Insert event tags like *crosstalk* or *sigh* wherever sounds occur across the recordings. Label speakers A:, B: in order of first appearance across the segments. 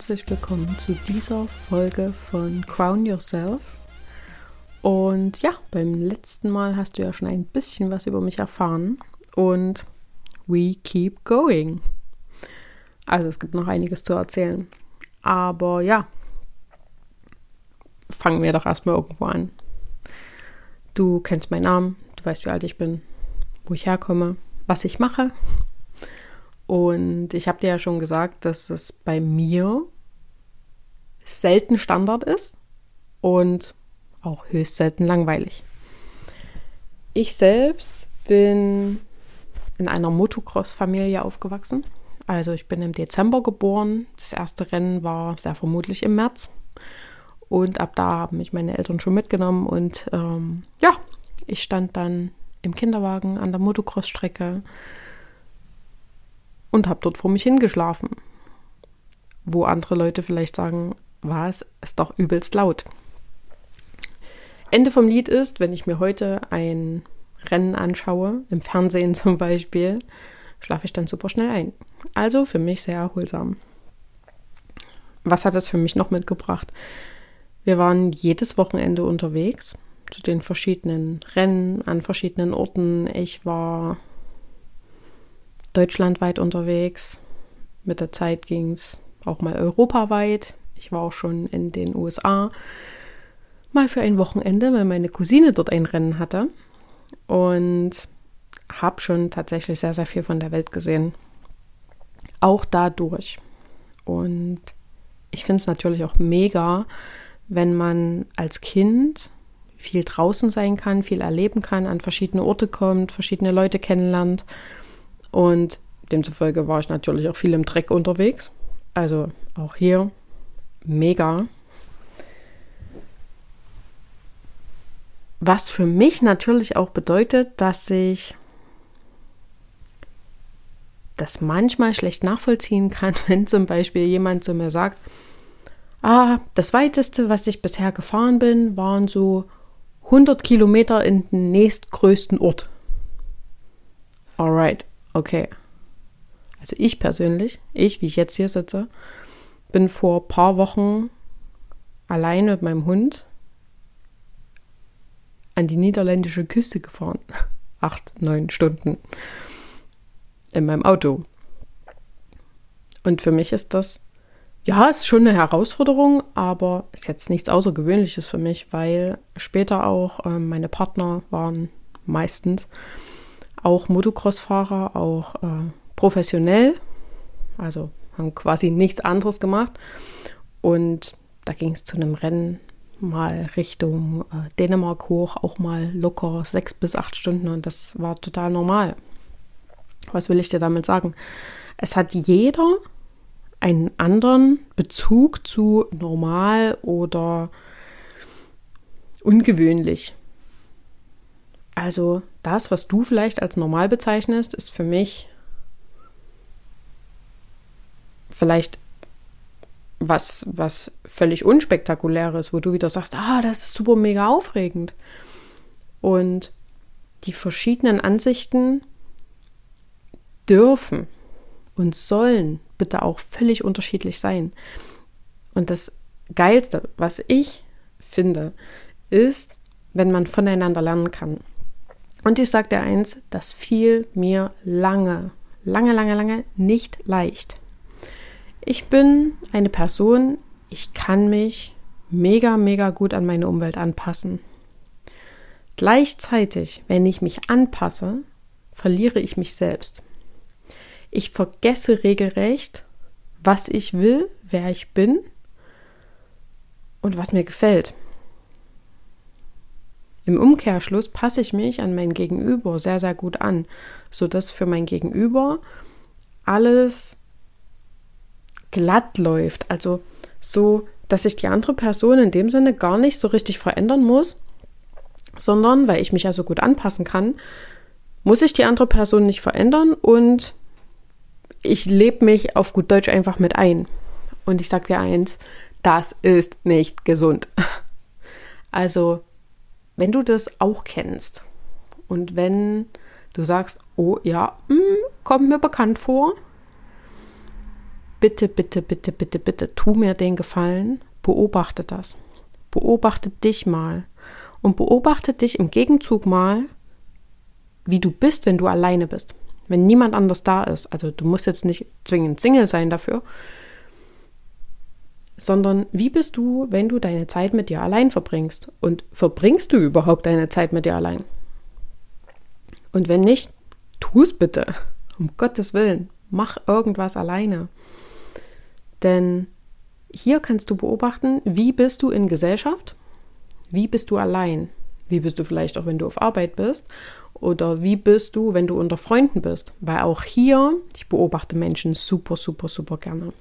A: Herzlich willkommen zu dieser Folge von Crown Yourself. Und ja, beim letzten Mal hast du ja schon ein bisschen was über mich erfahren und we keep going. Also es gibt noch einiges zu erzählen. Aber ja, fangen wir doch erstmal irgendwo an. Du kennst meinen Namen, du weißt, wie alt ich bin, wo ich herkomme, was ich mache. Und ich habe dir ja schon gesagt, dass es bei mir selten Standard ist und auch höchst selten langweilig. Ich selbst bin in einer Motocross-Familie aufgewachsen. Also ich bin im Dezember geboren. Das erste Rennen war sehr vermutlich im März. Und ab da haben mich meine Eltern schon mitgenommen. Und ähm, ja, ich stand dann im Kinderwagen an der Motocross-Strecke und habe dort vor mich hingeschlafen. Wo andere Leute vielleicht sagen, war es, ist doch übelst laut. Ende vom Lied ist, wenn ich mir heute ein Rennen anschaue, im Fernsehen *laughs* zum Beispiel, schlafe ich dann super schnell ein. Also für mich sehr erholsam. Was hat es für mich noch mitgebracht? Wir waren jedes Wochenende unterwegs zu den verschiedenen Rennen an verschiedenen Orten. Ich war deutschlandweit unterwegs. Mit der Zeit ging es auch mal europaweit. Ich war auch schon in den USA. Mal für ein Wochenende, weil meine Cousine dort ein Rennen hatte. Und habe schon tatsächlich sehr, sehr viel von der Welt gesehen. Auch dadurch. Und ich finde es natürlich auch mega, wenn man als Kind viel draußen sein kann, viel erleben kann, an verschiedene Orte kommt, verschiedene Leute kennenlernt. Und demzufolge war ich natürlich auch viel im Dreck unterwegs. Also auch hier mega. Was für mich natürlich auch bedeutet, dass ich das manchmal schlecht nachvollziehen kann, *laughs* wenn zum Beispiel jemand zu mir sagt, ah, das weiteste, was ich bisher gefahren bin, waren so 100 Kilometer in den nächstgrößten Ort. Alright, okay. Also ich persönlich, ich, wie ich jetzt hier sitze, bin vor ein paar Wochen allein mit meinem Hund an die niederländische Küste gefahren. *laughs* Acht, neun Stunden in meinem Auto. Und für mich ist das ja, ist schon eine Herausforderung, aber ist jetzt nichts Außergewöhnliches für mich, weil später auch äh, meine Partner waren meistens auch Motocross-Fahrer, auch äh, professionell, also haben quasi nichts anderes gemacht. Und da ging es zu einem Rennen mal Richtung äh, Dänemark hoch, auch mal locker sechs bis acht Stunden und das war total normal. Was will ich dir damit sagen? Es hat jeder einen anderen Bezug zu normal oder ungewöhnlich. Also das, was du vielleicht als normal bezeichnest, ist für mich vielleicht was, was völlig unspektakuläres, wo du wieder sagst, ah, das ist super mega aufregend. Und die verschiedenen Ansichten dürfen und sollen bitte auch völlig unterschiedlich sein. Und das Geilste, was ich finde, ist, wenn man voneinander lernen kann. Und ich dir eins, das fiel mir lange, lange, lange, lange nicht leicht. Ich bin eine Person, ich kann mich mega, mega gut an meine Umwelt anpassen. Gleichzeitig, wenn ich mich anpasse, verliere ich mich selbst. Ich vergesse regelrecht, was ich will, wer ich bin und was mir gefällt. Im Umkehrschluss passe ich mich an mein Gegenüber sehr, sehr gut an, sodass für mein Gegenüber alles glatt läuft. Also so, dass sich die andere Person in dem Sinne gar nicht so richtig verändern muss, sondern weil ich mich ja so gut anpassen kann, muss ich die andere Person nicht verändern und ich lebe mich auf gut Deutsch einfach mit ein. Und ich sage dir eins, das ist nicht gesund. *laughs* Also, wenn du das auch kennst und wenn du sagst, oh ja, mh, hm, kommt mir bekannt vor, bitte, bitte, bitte, bitte, bitte, tu mir den Gefallen, beobachte das. Beobachte dich mal. Und beobachte dich im Gegenzug mal, wie du bist, wenn du alleine bist. Wenn niemand anders da ist. Also du musst jetzt nicht zwingend Single sein dafür, sondern wie bist du, wenn du deine Zeit mit dir allein verbringst? Und verbringst du überhaupt deine Zeit mit dir allein? Und wenn nicht, tu es bitte. Um Gottes Willen. Mach irgendwas alleine. Denn hier kannst du beobachten, wie bist du in Gesellschaft? Wie bist du allein? Wie bist du vielleicht auch, wenn du auf Arbeit bist? Oder wie bist du, wenn du unter Freunden bist? Weil auch hier, ich beobachte Menschen super, super, super gerne.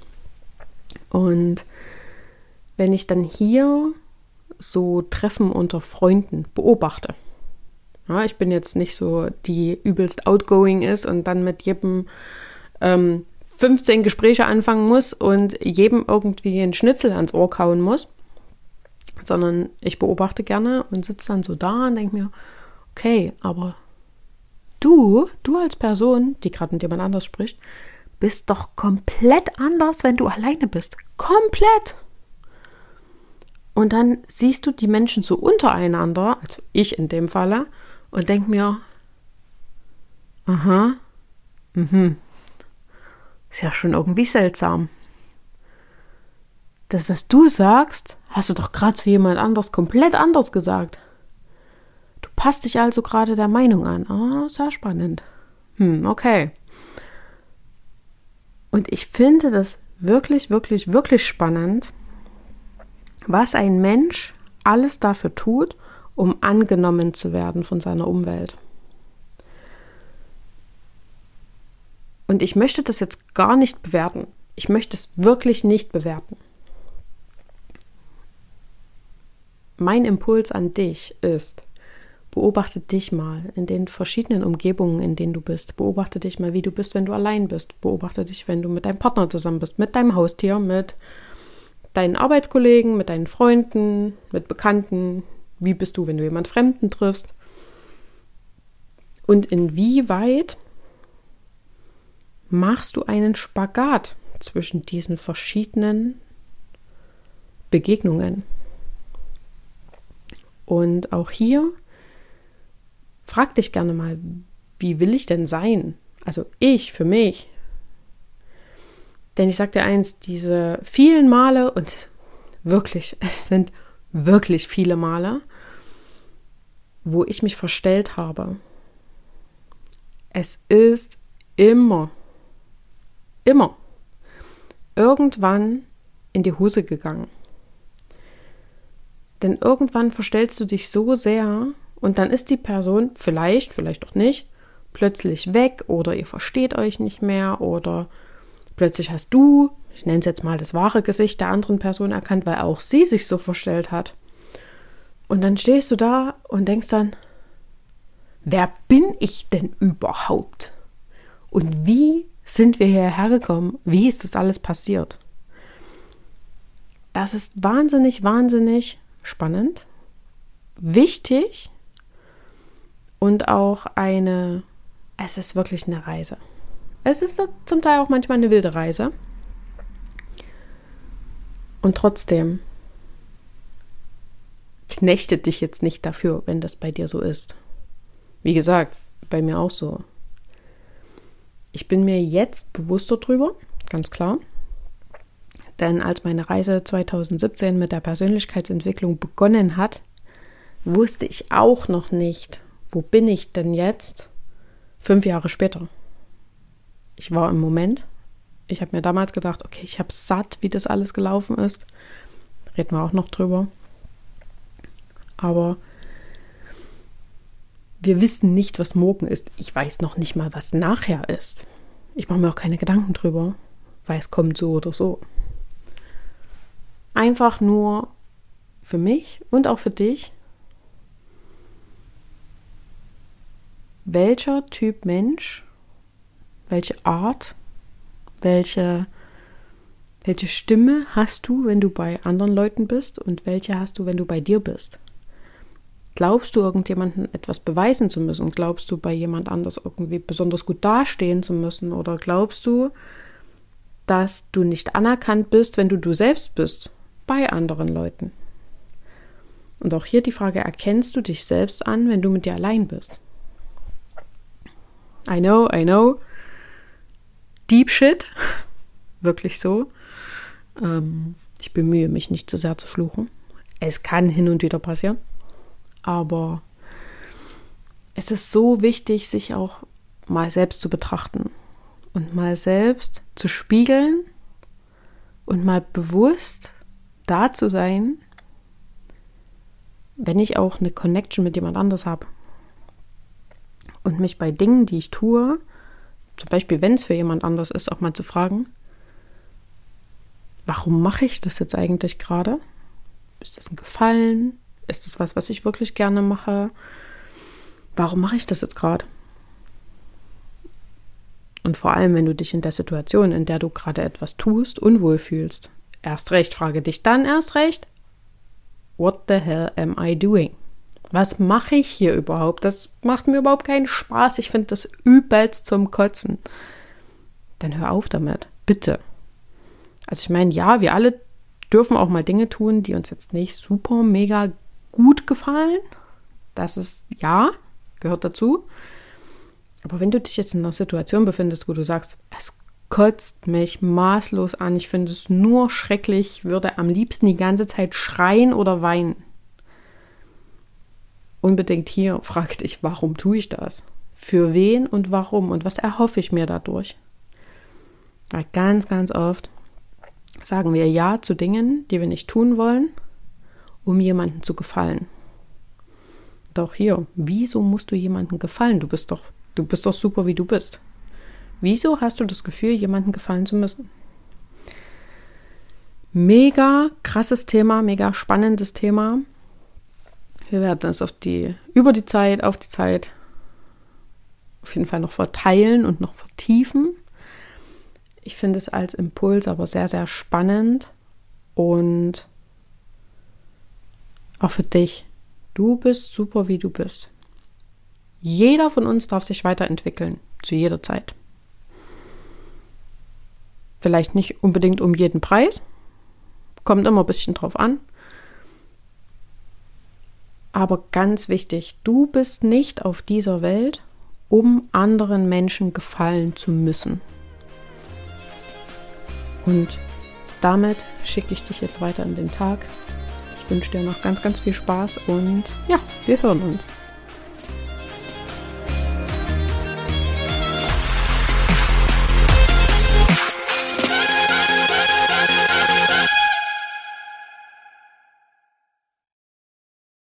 A: Und wenn ich dann hier so Treffen unter Freunden beobachte, ja, ich bin jetzt nicht so, die übelst outgoing ist und dann mit jedem ähm, 15 Gespräche anfangen muss und jedem irgendwie einen Schnitzel ans Ohr kauen muss, sondern ich beobachte gerne und sitze dann so da und denke mir, okay, aber du, du als Person, die gerade mit jemand anders spricht, bist doch komplett anders, wenn du alleine bist. Komplett. Und dann siehst du die Menschen so untereinander, also ich in dem Falle, und denk mir, aha, mhm, ist ja schon irgendwie seltsam. Das, was du sagst, hast du doch gerade zu jemand anders komplett anders gesagt. Du passt dich also gerade der Meinung an. Ah, oh, sehr spannend. Hm, okay. Und ich finde das wirklich, wirklich, wirklich spannend, was ein Mensch alles dafür tut, um angenommen zu werden von seiner Umwelt. Und ich möchte das jetzt gar nicht bewerten. Ich möchte es wirklich nicht bewerten. Mein Impuls an dich ist, beobachte dich mal in den verschiedenen Umgebungen, in denen du bist. Beobachte dich mal, wie du bist, wenn du allein bist. Beobachte dich, wenn du mit deinem Partner zusammen bist, mit deinem Haustier, mit deinen Arbeitskollegen, mit deinen Freunden, mit Bekannten? Wie bist du, wenn du jemand Fremden triffst? Und inwieweit machst du einen Spagat zwischen diesen verschiedenen Begegnungen? Und auch hier frag dich gerne mal, wie will ich denn sein? Also ich für mich, denn ich sage dir eins, diese vielen Male und wirklich, *laughs* es sind wirklich viele Male, wo ich mich verstellt habe. Es ist immer, immer irgendwann in die Hose gegangen. Denn irgendwann verstellst du dich so sehr und dann ist die Person vielleicht, vielleicht auch nicht, plötzlich weg oder ihr versteht euch nicht mehr oder Plötzlich hast du, ich nenne es jetzt mal das wahre Gesicht der anderen Person erkannt, weil auch sie sich so verstellt hat. Und dann stehst du da und denkst dann, wer bin ich denn überhaupt? Und wie sind wir hierher gekommen? Wie ist das alles passiert? Das ist wahnsinnig, wahnsinnig spannend, wichtig und auch eine, es ist wirklich eine Reise. Es ist zum Teil auch manchmal eine wilde Reise. Und trotzdem knechtet dich jetzt nicht dafür, wenn das bei dir so ist. Wie gesagt, bei mir auch so. Ich bin mir jetzt bewusster drüber, ganz klar. Denn als meine Reise 2017 mit der Persönlichkeitsentwicklung begonnen hat, wusste ich auch noch nicht, wo bin ich denn jetzt fünf Jahre später ich war im Moment. Ich habe mir damals gedacht, okay, ich habe satt, wie das alles gelaufen ist. Reden wir auch noch drüber. Aber wir wissen nicht, was morgen ist. Ich weiß noch nicht mal, was nachher ist. Ich mache mir auch keine Gedanken drüber, weil es kommt so oder so. Einfach nur für mich und auch für dich. Welcher Typ Mensch welche Art, welche, welche Stimme hast du, wenn du bei anderen Leuten bist und welche hast du, wenn du bei dir bist? Glaubst du, irgendjemandem etwas beweisen zu müssen? Glaubst du, bei jemand anders irgendwie besonders gut dastehen zu müssen? Oder glaubst du, dass du nicht anerkannt bist, wenn du du selbst bist, bei anderen Leuten. Und auch hier die Frage, erkennst du dich selbst an, wenn du mit dir allein bist? I know, I know. Deep Shit. *laughs* Wirklich so. Ähm, ich bemühe mich nicht zu sehr zu fluchen. Es kann hin und wieder passieren. Aber es ist so wichtig, sich auch mal selbst zu betrachten und mal selbst zu spiegeln und mal bewusst da zu sein, wenn ich auch eine Connection mit jemand anders habe. Und mich bei Dingen, die ich tue, zum Beispiel wenn es für jemand anders ist, auch mal zu fragen, warum mache ich das jetzt eigentlich gerade? Ist das ein Gefallen? Ist das was, was ich wirklich gerne mache? Warum mache ich das jetzt gerade? Und vor allem, wenn du dich in der Situation, in der du gerade etwas tust, unwohl fühlst, erst recht, frage dich dann erst recht, what the hell am I doing? Was mache ich hier überhaupt? Das macht mir überhaupt keinen Spaß. Ich finde das übelst zum Kotzen. Dann hör auf damit. Bitte. Also ich meine, ja, wir alle dürfen auch mal Dinge tun, die uns jetzt nicht super mega gut gefallen. Das ist ja, gehört dazu. Aber wenn du dich jetzt in einer Situation befindest, wo du sagst, es kotzt mich maßlos an, ich finde es nur schrecklich, würde am liebsten die ganze Zeit schreien oder weinen. Unbedingt hier frag dich, warum tue ich das? Für wen und warum und was erhoffe ich mir dadurch? Weil ganz, ganz oft sagen wir Ja zu Dingen, die wir nicht tun wollen, um jemandem zu gefallen. Doch hier, wieso musst du jemandem gefallen? Du bist doch, du bist doch super, wie du bist. Wieso hast du das Gefühl, jemandem gefallen zu müssen? Mega krasses Thema, mega spannendes Thema. Wir werden es auf die, über die Zeit, auf die Zeit auf jeden Fall noch verteilen und noch vertiefen. Ich finde es als Impuls aber sehr, sehr spannend und auch für dich. Du bist super, wie du bist. Jeder von uns darf sich weiterentwickeln, zu jeder Zeit. Vielleicht nicht unbedingt um jeden Preis, kommt immer ein bisschen drauf an. Aber ganz wichtig, du bist nicht auf dieser Welt, um anderen Menschen gefallen zu müssen. Und damit schicke ich dich jetzt weiter in den Tag. Ich wünsche dir noch ganz, ganz viel Spaß und ja, wir hören uns.